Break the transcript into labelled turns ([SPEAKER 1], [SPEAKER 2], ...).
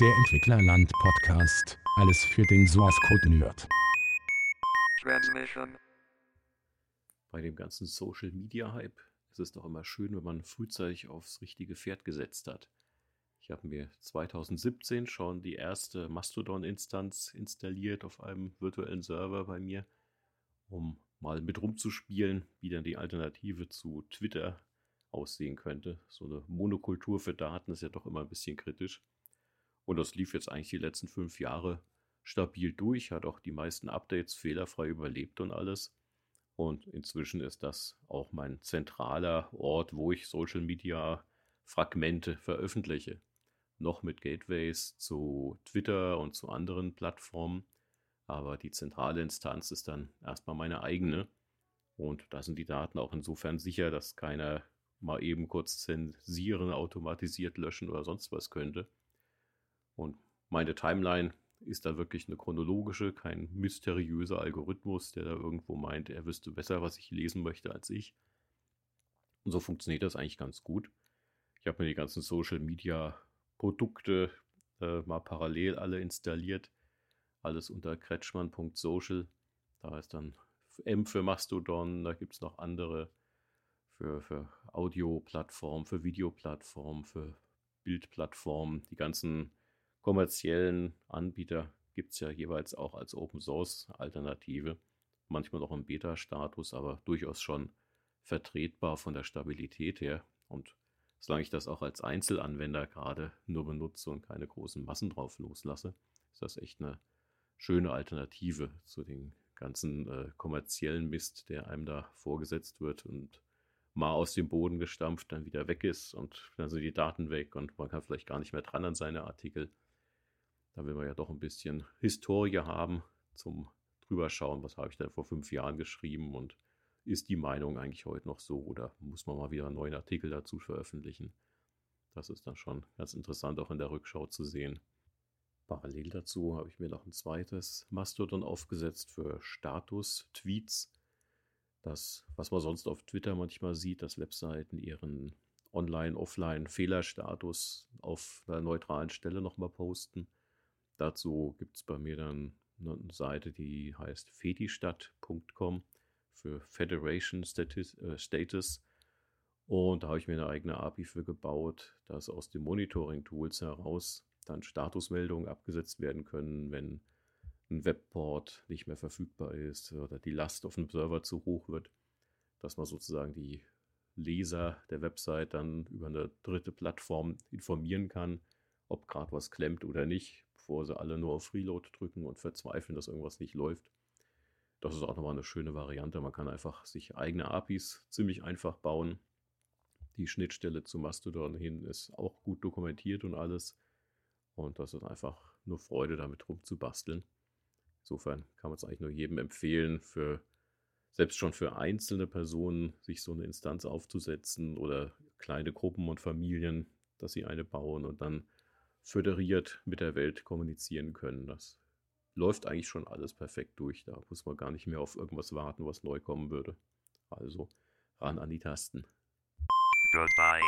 [SPEAKER 1] Der Entwicklerland Podcast. Alles für den Source Code Nerd.
[SPEAKER 2] Transmission.
[SPEAKER 3] Bei dem ganzen Social Media Hype ist es doch immer schön, wenn man frühzeitig aufs richtige Pferd gesetzt hat. Ich habe mir 2017 schon die erste Mastodon-Instanz installiert auf einem virtuellen Server bei mir, um mal mit rumzuspielen, wie dann die Alternative zu Twitter aussehen könnte. So eine Monokultur für Daten ist ja doch immer ein bisschen kritisch. Und das lief jetzt eigentlich die letzten fünf Jahre stabil durch, hat auch die meisten Updates fehlerfrei überlebt und alles. Und inzwischen ist das auch mein zentraler Ort, wo ich Social Media Fragmente veröffentliche. Noch mit Gateways zu Twitter und zu anderen Plattformen. Aber die zentrale Instanz ist dann erstmal meine eigene. Und da sind die Daten auch insofern sicher, dass keiner mal eben kurz zensieren, automatisiert löschen oder sonst was könnte. Und meine Timeline ist da wirklich eine chronologische, kein mysteriöser Algorithmus, der da irgendwo meint, er wüsste besser, was ich lesen möchte als ich. Und so funktioniert das eigentlich ganz gut. Ich habe mir die ganzen Social Media Produkte äh, mal parallel alle installiert. Alles unter kretschmann.social. Da ist dann M für Mastodon, da gibt es noch andere für, für Audio-Plattformen, für Videoplattformen, für Bildplattformen. Die ganzen kommerziellen Anbieter gibt es ja jeweils auch als Open Source Alternative. Manchmal noch im Beta-Status, aber durchaus schon vertretbar von der Stabilität her. Und solange ich das auch als Einzelanwender gerade nur benutze und keine großen Massen drauf loslasse, ist das echt eine schöne Alternative zu den ganzen äh, kommerziellen Mist, der einem da vorgesetzt wird und mal aus dem Boden gestampft, dann wieder weg ist und dann sind die Daten weg und man kann vielleicht gar nicht mehr dran an seine Artikel. Da will man ja doch ein bisschen Historie haben zum drüber schauen, was habe ich denn vor fünf Jahren geschrieben und ist die Meinung eigentlich heute noch so oder muss man mal wieder einen neuen Artikel dazu veröffentlichen? Das ist dann schon ganz interessant auch in der Rückschau zu sehen. Parallel dazu habe ich mir noch ein zweites Mastodon aufgesetzt für Status-Tweets. Das, was man sonst auf Twitter manchmal sieht, dass Webseiten ihren Online-Offline-Fehlerstatus auf einer neutralen Stelle nochmal posten. Dazu gibt es bei mir dann eine Seite, die heißt fetistadt.com für Federation Status, äh, Status. Und da habe ich mir eine eigene API für gebaut, dass aus den Monitoring-Tools heraus dann Statusmeldungen abgesetzt werden können, wenn ein Webport nicht mehr verfügbar ist oder die Last auf dem Server zu hoch wird, dass man sozusagen die Leser der Website dann über eine dritte Plattform informieren kann, ob gerade was klemmt oder nicht, bevor sie alle nur auf Freeload drücken und verzweifeln, dass irgendwas nicht läuft. Das ist auch nochmal eine schöne Variante. Man kann einfach sich eigene APIs ziemlich einfach bauen. Die Schnittstelle zu Mastodon hin ist auch gut dokumentiert und alles. Und das ist einfach nur Freude, damit rumzubasteln. Insofern kann man es eigentlich nur jedem empfehlen, für selbst schon für einzelne Personen sich so eine Instanz aufzusetzen oder kleine Gruppen und Familien, dass sie eine bauen und dann föderiert mit der Welt kommunizieren können. Das läuft eigentlich schon alles perfekt durch. Da muss man gar nicht mehr auf irgendwas warten, was neu kommen würde. Also ran an die Tasten.
[SPEAKER 2] Goodbye.